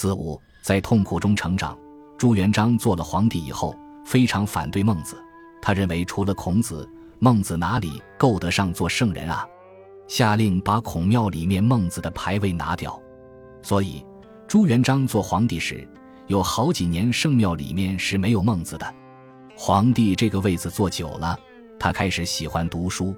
子午在痛苦中成长。朱元璋做了皇帝以后，非常反对孟子。他认为除了孔子，孟子哪里够得上做圣人啊？下令把孔庙里面孟子的牌位拿掉。所以，朱元璋做皇帝时，有好几年圣庙里面是没有孟子的。皇帝这个位子坐久了，他开始喜欢读书。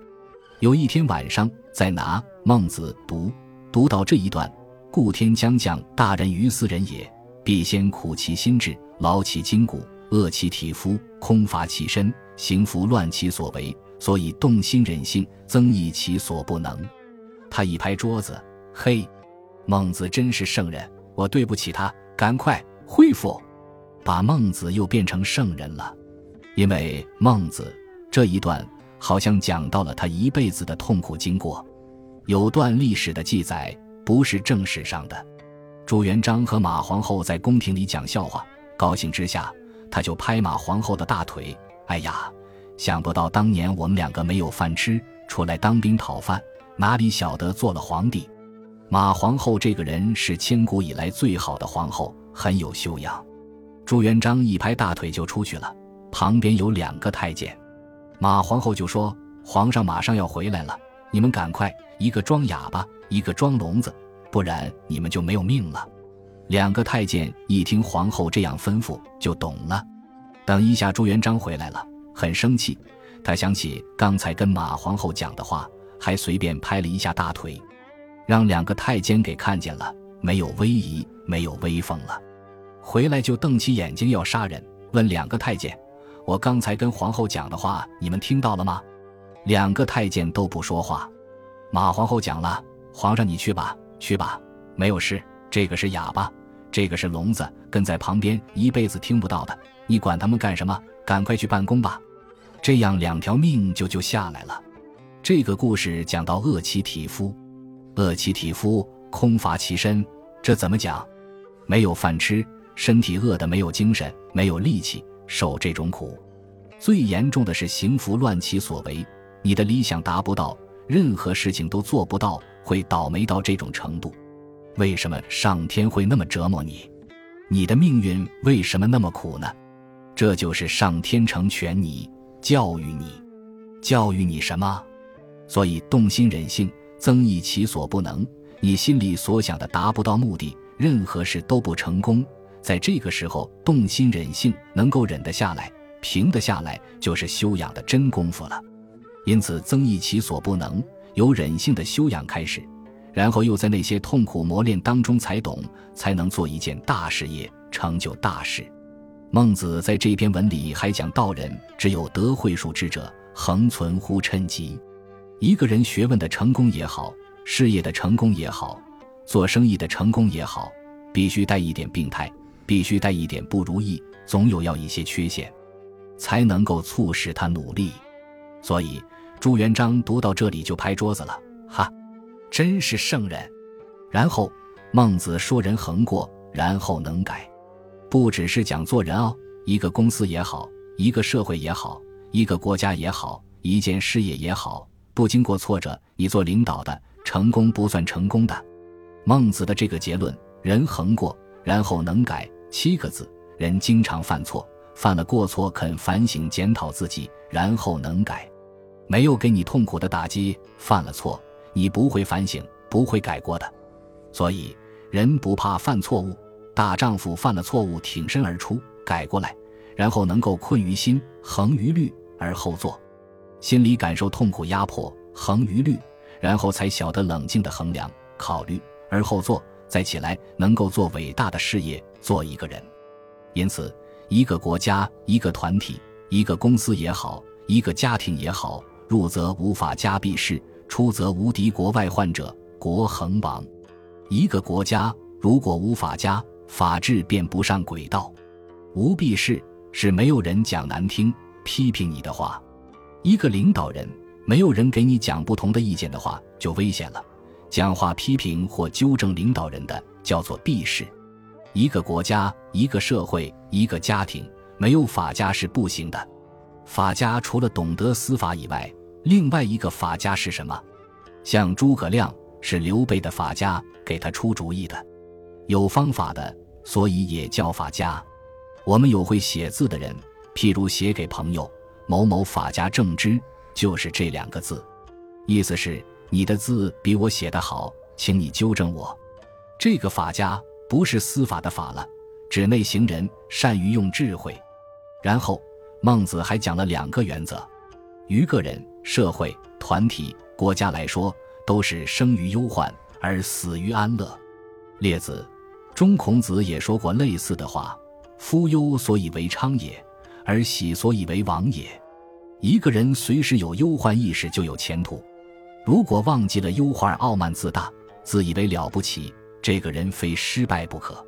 有一天晚上，在拿《孟子》读，读到这一段：“故天将降大任于斯人也，必先苦其心志，劳其筋骨，饿其体肤，空乏其身，行拂乱其所为。”所以动心忍性，增益其所不能。他一拍桌子：“嘿，孟子真是圣人！我对不起他，赶快恢复，把孟子又变成圣人了。因为孟子这一段好像讲到了他一辈子的痛苦经过，有段历史的记载，不是正史上的。朱元璋和马皇后在宫廷里讲笑话，高兴之下，他就拍马皇后的大腿：“哎呀！”想不到当年我们两个没有饭吃，出来当兵讨饭，哪里晓得做了皇帝。马皇后这个人是千古以来最好的皇后，很有修养。朱元璋一拍大腿就出去了，旁边有两个太监，马皇后就说：“皇上马上要回来了，你们赶快，一个装哑巴，一个装聋子，不然你们就没有命了。”两个太监一听皇后这样吩咐，就懂了。等一下，朱元璋回来了。很生气，他想起刚才跟马皇后讲的话，还随便拍了一下大腿，让两个太监给看见了，没有威仪，没有威风了。回来就瞪起眼睛要杀人，问两个太监：“我刚才跟皇后讲的话，你们听到了吗？”两个太监都不说话。马皇后讲了：“皇上，你去吧，去吧，没有事。这个是哑巴，这个是聋子，跟在旁边，一辈子听不到的。你管他们干什么？”赶快去办公吧，这样两条命就就下来了。这个故事讲到饿其体肤，饿其体肤，空乏其身，这怎么讲？没有饭吃，身体饿得没有精神，没有力气，受这种苦。最严重的是行拂乱其所为，你的理想达不到，任何事情都做不到，会倒霉到这种程度。为什么上天会那么折磨你？你的命运为什么那么苦呢？这就是上天成全你，教育你，教育你什么？所以动心忍性，增益其所不能。你心里所想的达不到目的，任何事都不成功。在这个时候，动心忍性，能够忍得下来，平得下来，就是修养的真功夫了。因此，增益其所不能，由忍性的修养开始，然后又在那些痛苦磨练当中才懂，才能做一件大事业，成就大事。孟子在这篇文里还讲道人只有得慧术之者，恒存乎称极。一个人学问的成功也好，事业的成功也好，做生意的成功也好，必须带一点病态，必须带一点不如意，总有要一些缺陷，才能够促使他努力。所以朱元璋读到这里就拍桌子了，哈，真是圣人。然后孟子说：“人恒过，然后能改。”不只是讲做人哦，一个公司也好，一个社会也好，一个国家也好，一件事业也好，不经过挫折，你做领导的成功不算成功的。孟子的这个结论：人恒过，然后能改。七个字，人经常犯错，犯了过错肯反省检讨自己，然后能改。没有给你痛苦的打击，犯了错，你不会反省，不会改过的。所以，人不怕犯错误。大丈夫犯了错误，挺身而出，改过来，然后能够困于心，恒于虑而后作，心里感受痛苦压迫，恒于虑，然后才晓得冷静的衡量、考虑，而后作，再起来能够做伟大的事业，做一个人。因此，一个国家、一个团体、一个公司也好，一个家庭也好，入则无法家必士，出则无敌国外患者，国恒亡。一个国家如果无法家，法治便不上轨道，无必事是没有人讲难听批评你的话。一个领导人没有人给你讲不同的意见的话，就危险了。讲话批评或纠正领导人的叫做避事。一个国家、一个社会、一个家庭没有法家是不行的。法家除了懂得司法以外，另外一个法家是什么？像诸葛亮是刘备的法家，给他出主意的，有方法的。所以也叫法家。我们有会写字的人，譬如写给朋友某某法家正之，就是这两个字，意思是你的字比我写的好，请你纠正我。这个法家不是司法的法了，指内行人善于用智慧。然后孟子还讲了两个原则：于个人、社会、团体、国家来说，都是生于忧患而死于安乐。列子中孔子也说过类似的话。夫忧所以为昌也，而喜所以为亡也。一个人随时有忧患意识，就有前途。如果忘记了忧患傲慢自大，自以为了不起，这个人非失败不可。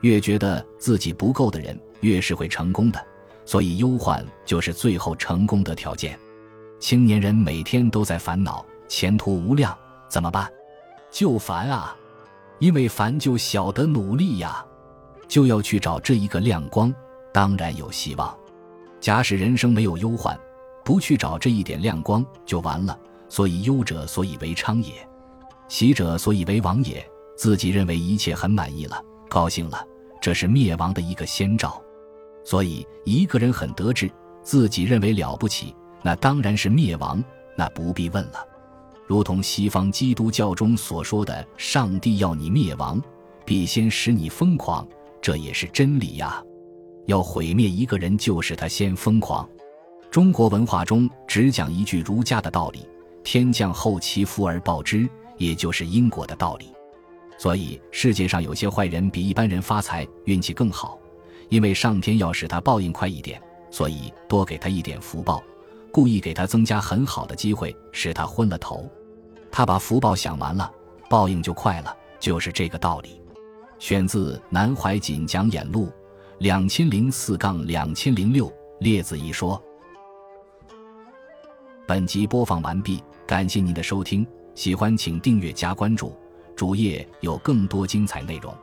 越觉得自己不够的人，越是会成功的。所以忧患就是最后成功的条件。青年人每天都在烦恼，前途无量，怎么办？就烦啊！因为烦就晓得努力呀。就要去找这一个亮光，当然有希望。假使人生没有忧患，不去找这一点亮光，就完了。所以忧者所以为昌也，喜者所以为王也。自己认为一切很满意了，高兴了，这是灭亡的一个先兆。所以一个人很得志，自己认为了不起，那当然是灭亡，那不必问了。如同西方基督教中所说的，上帝要你灭亡，必先使你疯狂。这也是真理呀！要毁灭一个人，就是他先疯狂。中国文化中只讲一句儒家的道理：“天降厚其福而报之”，也就是因果的道理。所以世界上有些坏人比一般人发财运气更好，因为上天要使他报应快一点，所以多给他一点福报，故意给他增加很好的机会，使他昏了头。他把福报享完了，报应就快了，就是这个道理。选自《南怀瑾讲演录》，两千零四杠两千零六列子一说。本集播放完毕，感谢您的收听，喜欢请订阅加关注，主页有更多精彩内容。